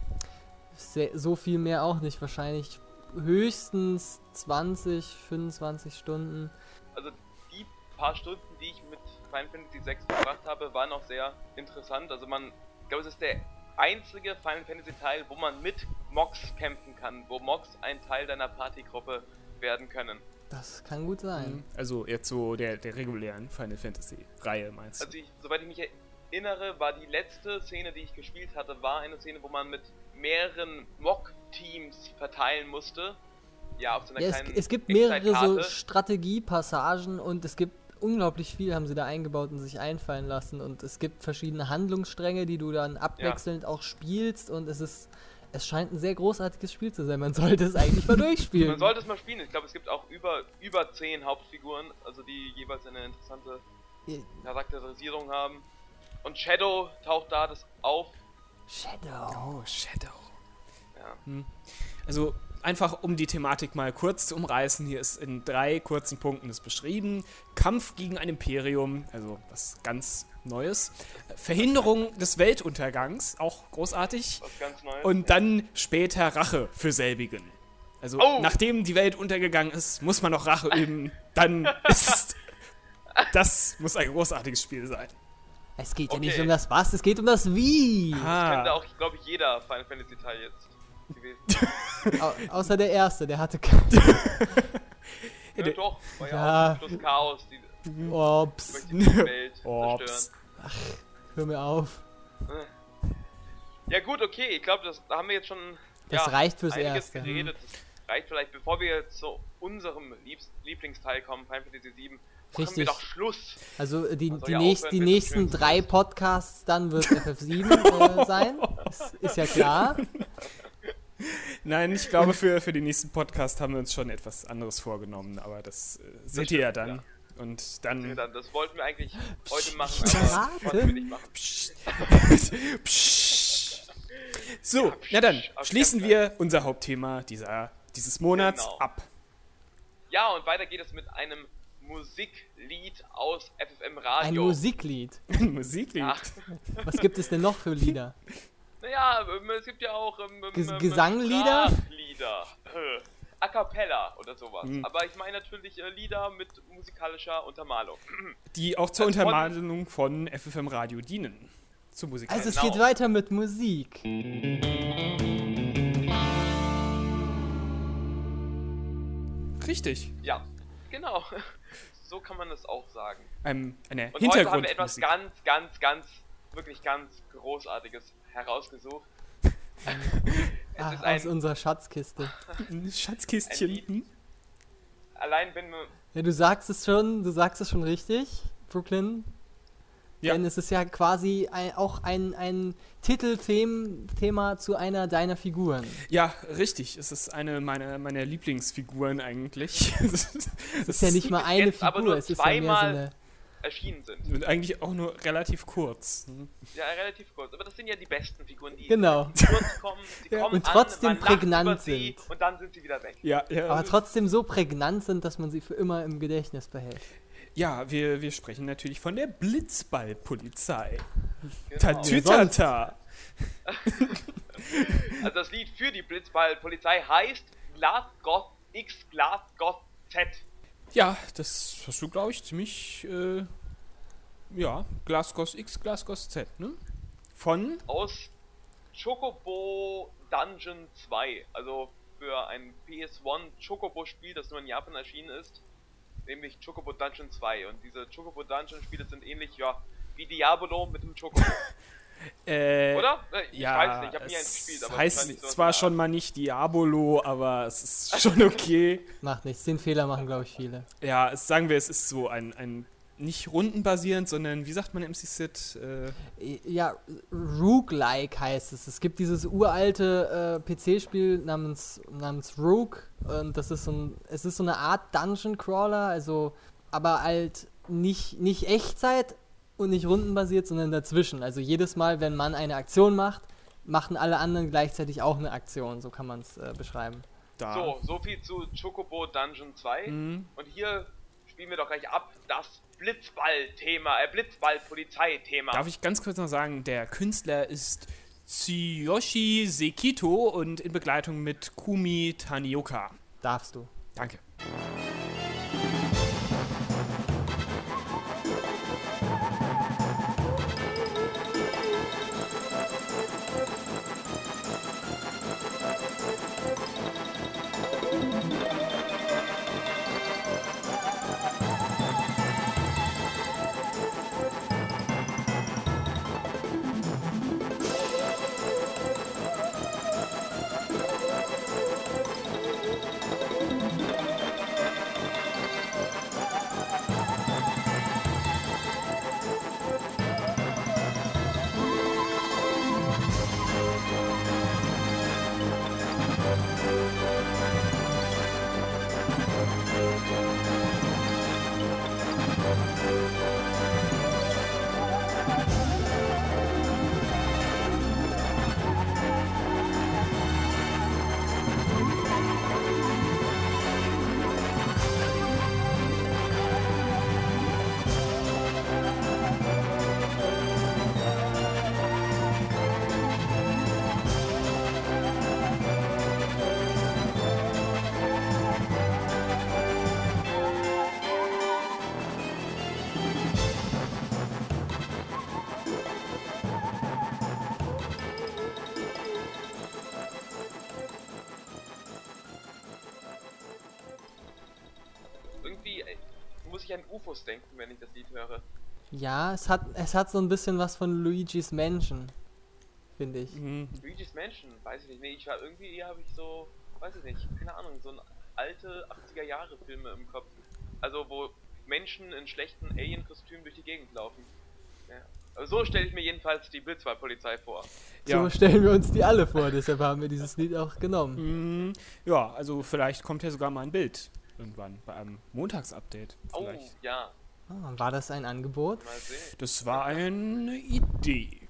so viel mehr auch nicht. Wahrscheinlich höchstens 20, 25 Stunden. Also die paar Stunden, die ich mit Final Fantasy 6 verbracht habe, waren auch sehr interessant. Also man, ich glaube, es ist der einzige Final Fantasy Teil, wo man mit Mox kämpfen kann, wo Mox ein Teil deiner Partygruppe werden können. Das kann gut sein. Also jetzt so der, der regulären Final Fantasy Reihe meinst du? Also ich, soweit ich mich erinnere, war die letzte Szene, die ich gespielt hatte, war eine Szene, wo man mit mehreren Mock-Teams verteilen musste. Ja, auf so einer Ja, es, kleinen es gibt mehrere so. Strategiepassagen und es gibt unglaublich viel, haben sie da eingebaut und sich einfallen lassen. Und es gibt verschiedene Handlungsstränge, die du dann abwechselnd auch spielst. Und es ist, Es scheint ein sehr großartiges Spiel zu sein. Man sollte es eigentlich mal durchspielen. Man sollte es mal spielen. Ich glaube, es gibt auch über, über 10 Hauptfiguren, also die jeweils eine interessante Charakterisierung haben. Und Shadow taucht da das auf. Shadow. Oh, Shadow. Ja. Also einfach um die Thematik mal kurz zu umreißen, hier ist in drei kurzen Punkten das beschrieben. Kampf gegen ein Imperium, also was ganz Neues. Verhinderung des Weltuntergangs, auch großartig. Was ganz Neues. Und dann später Rache für selbigen. Also Oh. nachdem die Welt untergegangen ist, muss man noch Rache üben. Dann ist das muss ein großartiges Spiel sein. Es geht ja Okay. nicht um das Was, es geht um das Wie. Könnte Ah, auch, glaube ich, jeder Final Fantasy Teil jetzt gewesen. Au außer der erste, der hatte kein. ja, doch, war ja, Ja. auch Chaos, die Ops, möchte die Welt Ops. zerstören. hör mir auf. Ja gut, okay, ich glaube, das da haben wir jetzt schon Das ja, reicht fürs Erste. geredet. Das reicht vielleicht, bevor wir zu unserem Liebs Lieblingsteil kommen, Final Fantasy 7, machen wir Richtig. doch Schluss. Also äh, die, die, ja nächst, aufhören, die nächsten drei. Podcasts, dann wird FF7 äh, sein. Ist, ist ja klar. nein, ich glaube, für, für den nächsten Podcast haben wir uns schon etwas anderes vorgenommen, aber das äh, seht ihr ja dann. Und dann. Dann, das wollten wir eigentlich heute machen, aber konnten wir nicht machen. Psst. Psst. So, psst, na dann schließen wir unser Hauptthema dieser, dieses Monats Genau. ab. Ja, und weiter geht es mit einem Musiklied aus FFM Ein Radio. Musiklied. Ein Musiklied. Ach, Was gibt es denn noch für Lieder? naja, ähm, es gibt ja auch ähm, ähm, Ges- ähm, Gesanglieder? Äh, A cappella oder sowas. Hm. Aber ich meine natürlich äh, Lieder mit musikalischer Untermalung. Die auch zur Also von- Untermalung von FFM Radio dienen. Zur Musik. Also es Genau. geht weiter mit Musik. Richtig. Ja, genau. So kann man es auch sagen. Ein, eine Und heute haben wir etwas ganz, ganz, ganz, wirklich ganz Großartiges herausgesucht. Es Ach, ist aus ein, unserer Schatzkiste. Ein Schatzkistchen. Ein allein wenn man, Ja, du sagst es schon, du sagst es schon richtig, Brooklyn. Ja. Denn es ist ja quasi ein, auch ein, ein Titelthema zu einer deiner Figuren. Ja, richtig. Es ist eine meiner, meiner Lieblingsfiguren eigentlich. Es ist ja nicht mal eine jetzt aber Figur, nur es ist ja mehr so zweimal- eine. erschienen sind. Und eigentlich auch nur relativ kurz. Hm? Ja, relativ kurz. Aber das sind ja die besten Figuren, die Genau. kurz kommen. Sie Ja. kommen Und trotzdem an, prägnant sind. Und dann sind sie wieder weg. Ja, ja. Aber trotzdem so prägnant sind, dass man sie für immer im Gedächtnis behält. Ja wir, wir sprechen natürlich von der Blitzballpolizei. Genau. Tatütata. Also das Lied für die Blitzball-Polizei heißt Glasgow X Glasgow Z. Ja, das hast du, glaube ich, ziemlich. Äh, ja, Glasgow X, Glasgow Z, ne? Von. aus Chocobo Dungeon 2. Also für ein PS1 Chocobo-Spiel, das nur in Japan erschienen ist. Nämlich Chocobo Dungeon 2. Und diese Chocobo Dungeon-Spiele sind ähnlich, ja, wie Diabolo mit dem Chocobo. Äh, Oder? Äh, Ich ja, weiß nicht, ich habe nie eins gespielt. Aber heißt so zwar schon mal nicht Diabolo, aber es ist schon okay. Macht nichts, den Fehler machen, glaube ich, viele. ja, es, sagen wir, es ist so ein, ein nicht rundenbasierend, sondern wie sagt man im MC-Sit? Äh, Ja, Rook-like heißt es. Es gibt dieses uralte äh, PC-Spiel namens, namens Rook. Und das ist so ein, es ist so eine Art Dungeon Crawler, also aber halt nicht, nicht Echtzeit und nicht rundenbasiert, sondern dazwischen. Also jedes Mal, wenn man eine Aktion macht, machen alle anderen gleichzeitig auch eine Aktion. So kann man es äh, beschreiben. da. So, so viel zu Chocobo Dungeon 2. Mhm. Und hier spielen wir doch gleich ab das Blitzball-Thema, äh, Blitzball-Polizei-Thema. Darf ich ganz kurz noch sagen, der Künstler ist Tsuyoshi Sekito und in Begleitung mit Kumi Tanioka. Darfst du. Danke. Ich an UFOs denken, wenn ich das Lied höre. Ja, es hat, es hat so ein bisschen was von Luigi's Mansion, finde ich. Mhm. Luigi's Mansion, weiß ich nicht. Nee, ich war irgendwie, habe ich so, weiß ich nicht, keine Ahnung, so ein alte 80er Jahre Filme im Kopf. Also wo Menschen in schlechten Alien-Kostümen durch die Gegend laufen. Ja. Also so stelle ich mir jedenfalls die Blitzwaldpolizei vor. Ja. So stellen wir uns die alle vor, deshalb haben wir dieses Lied auch genommen. Mhm. Ja, also vielleicht kommt ja sogar mal ein Bild irgendwann bei einem Montagsupdate. Oh, Vielleicht. ja, Ah, war das ein Angebot? mal sehen. Das war eine Idee.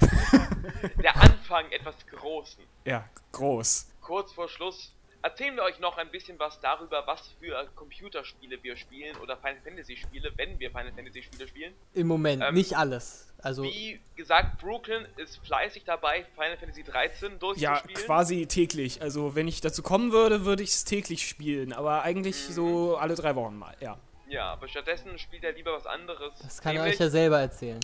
Der Anfang etwas Großen. Ja, groß. Kurz vor Schluss erzählen wir euch noch ein bisschen was darüber, was für Computerspiele wir spielen oder Final Fantasy Spiele, wenn wir Final Fantasy Spiele spielen. Im Moment, Ähm, nicht alles. Also, Wie gesagt, Brooklyn ist fleißig dabei, Final Fantasy 13 Ja, durchzuspielen. quasi täglich. Also wenn ich dazu kommen würde, würde ich es täglich spielen. Aber eigentlich so alle drei Wochen mal, ja. Ja, aber stattdessen spielt er lieber was anderes. das kann er euch ja selber erzählen.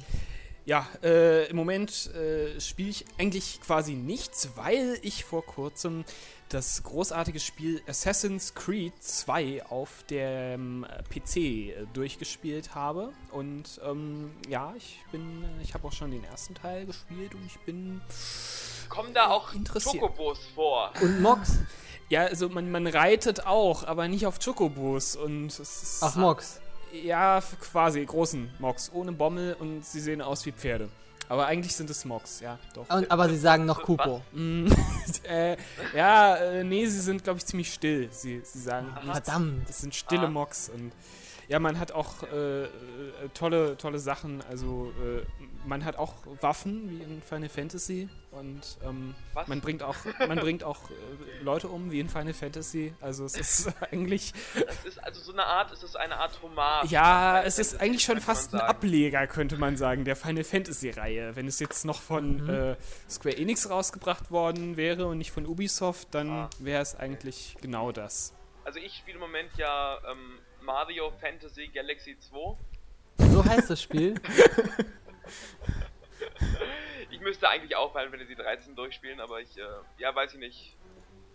Ja, äh, im Moment äh, spiele ich eigentlich quasi nichts, weil ich vor kurzem das großartige Spiel Assassin's Creed 2 auf dem äh, PC äh, durchgespielt habe. Und ähm, ja, ich bin, äh, ich habe auch schon den ersten Teil gespielt und ich bin, Kommen da auch. Chocobos vor? Und Mox? ja, also man, man reitet auch, aber nicht auf Chocobos und es ist, Ach, Mox. ja, quasi großen Mocs, ohne Bommel und sie sehen aus wie Pferde. Aber eigentlich sind es Mocs, ja, doch. Und, aber sie sagen noch Kupo. Mm, äh, ja, äh, nee, sie sind, glaube ich, ziemlich still. Sie, sie sagen, nichts. Verdammt. das sind stille Ah. Mocks und ja, man hat auch äh, äh, tolle, tolle Sachen. Also äh, man hat auch Waffen wie in Final Fantasy und ähm, man bringt auch, man bringt auch äh, Leute um wie in Final Fantasy. Also es ist eigentlich, Das ist also so eine Art, es ist eine Art Hommage. ja, Final es ist Fantasy, eigentlich schon fast ein. Ableger, könnte man sagen, der Final Fantasy Reihe. Wenn es jetzt noch von Mhm. äh, Square Enix rausgebracht worden wäre und nicht von Ubisoft, dann Ah. wäre es eigentlich genau das. Also ich spiele im Moment ja ähm, Mario Fantasy Galaxy 2. So heißt das Spiel. Ich müsste eigentlich auch Final Fantasy 13 durchspielen, aber ich, äh, ja, weiß ich nicht.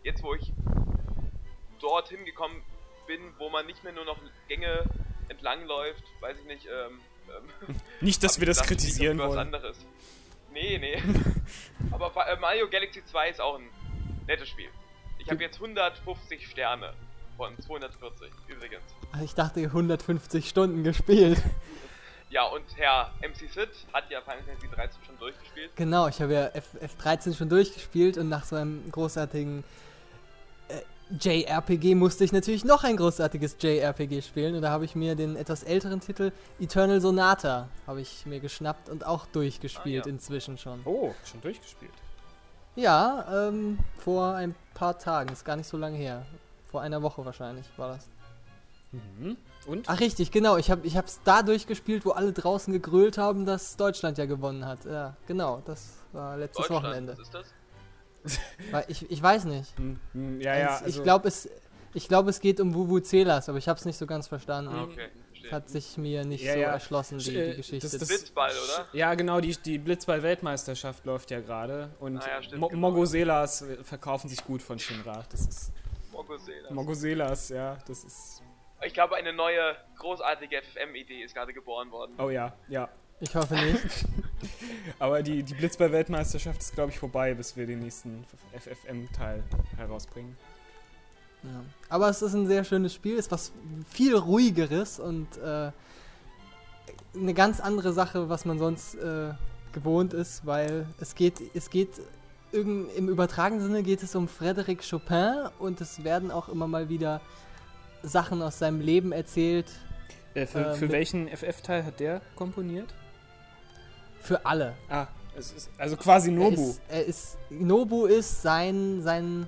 Jetzt, wo ich dorthin gekommen bin, wo man nicht mehr nur noch Gänge entlang läuft, weiß ich nicht, ähm, ähm, Nicht, dass wir das kritisieren spiele was wollen. anderes. Nee, nee. aber äh, Mario Galaxy 2 ist auch ein nettes Spiel. Ich habe jetzt 150 Sterne von 240 übrigens. Ach, Ich dachte, 150 Stunden gespielt. Ja, und Herr MC Sid hat ja Final Fantasy 13 schon durchgespielt. Genau, ich habe ja F F13 schon durchgespielt und nach so einem großartigen äh, JRPG musste ich natürlich noch ein großartiges JRPG spielen und da habe ich mir den etwas älteren Titel Eternal Sonata habe ich mir geschnappt und auch durchgespielt Ah, ja. inzwischen schon. Oh, schon durchgespielt. Ja, ähm, vor ein paar Tagen, ist gar nicht so lange her. Vor einer Woche wahrscheinlich war das. Mhm. Und? Ach richtig, genau, ich habe ich hab's da durchgespielt, wo alle draußen gegrölt haben, dass Deutschland ja gewonnen hat. Ja, genau, das war letztes Wochenende. was ist das? Ich, ich weiß nicht. Hm, hm, ja, ja, Also, also, ich glaube, es, ich glaub, es geht um Vuvuzelas, aber ich habe es nicht so ganz verstanden. Ah, okay, Es hat sich mir nicht Ja, so ja. erschlossen, die, Äh, die Geschichte. das- das- Blitzball, oder? Ja, genau, die, die Blitzball-Weltmeisterschaft läuft ja gerade. Und Ah ja, stimmt, Mo genau. Mogoselas verkaufen sich gut von Shinra. Das ist. Mogosee, das- Mogoselas, ja, das ist. Ich glaube, eine neue, großartige FFM-Idee ist gerade geboren worden. Oh ja, ja. ich hoffe nicht. Aber die, die Blitzball-Weltmeisterschaft ist, glaube ich, vorbei, bis wir den nächsten FFM-Teil herausbringen. Ja. Aber es ist ein sehr schönes Spiel, ist was viel ruhigeres und äh, eine ganz andere Sache, was man sonst äh, gewohnt ist, weil es geht, es geht im übertragenen Sinne geht es um Frédéric Chopin und es werden auch immer mal wieder Sachen aus seinem Leben erzählt Äh, für, Äh, für welchen FF-Teil hat der komponiert? für alle. Ah, es ist, also quasi Nobu. Er ist, er ist Nobu ist sein sein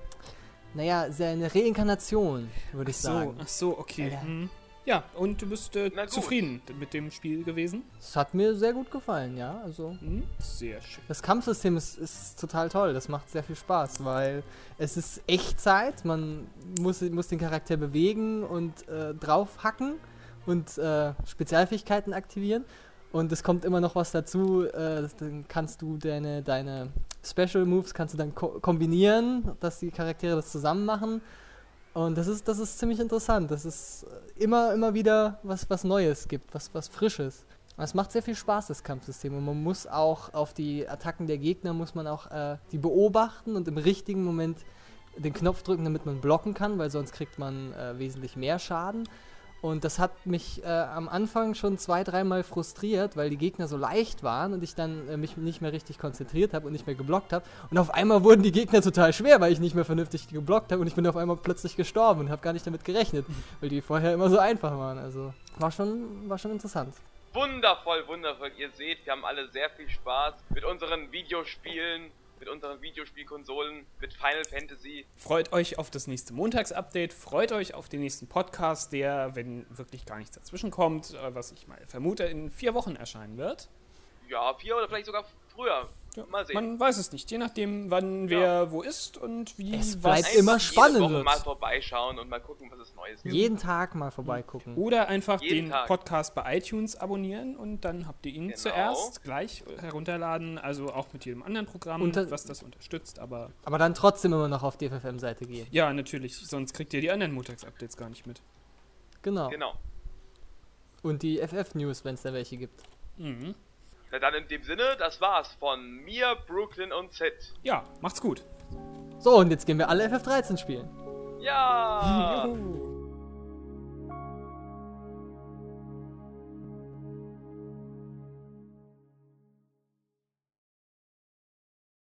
naja, seine Reinkarnation, würde ich so, sagen. ach so, okay. Ja. Hm. Ja, und du bist äh, zufrieden mit dem Spiel gewesen? Es hat mir sehr gut gefallen, ja. Also Hm? Sehr schön. Das Kampfsystem ist, ist total toll. Das macht sehr viel Spaß, weil es ist Echtzeit. Man muss, muss den Charakter bewegen und äh, draufhacken und äh, Spezialfähigkeiten aktivieren. Und es kommt immer noch was dazu. Äh, dann kannst du deine, deine Special Moves kannst du dann ko kombinieren, dass die Charaktere das zusammen machen. Und das ist, das ist ziemlich interessant. Das ist äh, immer, immer wieder was, was Neues gibt, was, was Frisches. Es macht sehr viel Spaß, das Kampfsystem. Und man muss auch auf die Attacken der Gegner, muss man auch äh, die beobachten und im richtigen Moment den Knopf drücken, damit man blocken kann, weil sonst kriegt man äh, wesentlich mehr Schaden. Und das hat mich äh, am Anfang schon zwei, dreimal frustriert, weil die Gegner so leicht waren und ich dann äh, mich nicht mehr richtig konzentriert habe und nicht mehr geblockt habe. Und auf einmal wurden die Gegner total schwer, weil ich nicht mehr vernünftig geblockt habe und ich bin auf einmal plötzlich gestorben und habe gar nicht damit gerechnet, weil die vorher immer so einfach waren. Also war schon, war schon interessant. Wundervoll, wundervoll. Ihr seht, wir haben alle sehr viel Spaß mit unseren Videospielen mit unseren Videospielkonsolen, mit Final Fantasy. Freut euch auf das nächste Montagsupdate, freut euch auf den nächsten Podcast, der, wenn wirklich gar nichts dazwischen kommt, äh, was ich mal vermute, in vier Wochen erscheinen wird. Ja, vier oder vielleicht sogar früher. Ja, mal sehen. Man weiß es nicht, je nachdem, wann wer ja. wo ist und wie es bleibt was immer spannend jede Woche mal vorbeischauen und mal gucken, was es Neues gibt. Jeden Tag mal vorbeigucken. Oder einfach Jeden den Tag. Podcast bei iTunes abonnieren und dann habt ihr ihn genau. zuerst gleich herunterladen, also auch mit jedem anderen Programm, Unter was das unterstützt, aber aber dann trotzdem immer noch auf die FFM Seite gehen. Ja, natürlich, sonst kriegt ihr die anderen Montagsupdates gar nicht mit. Genau. Genau. Und die FF News, wenn es da welche gibt. Mhm. Na dann in dem Sinne, das war's von mir, Brooklyn und Z. Ja, macht's gut. So, und jetzt gehen wir alle FF13 spielen. Ja! Juhu.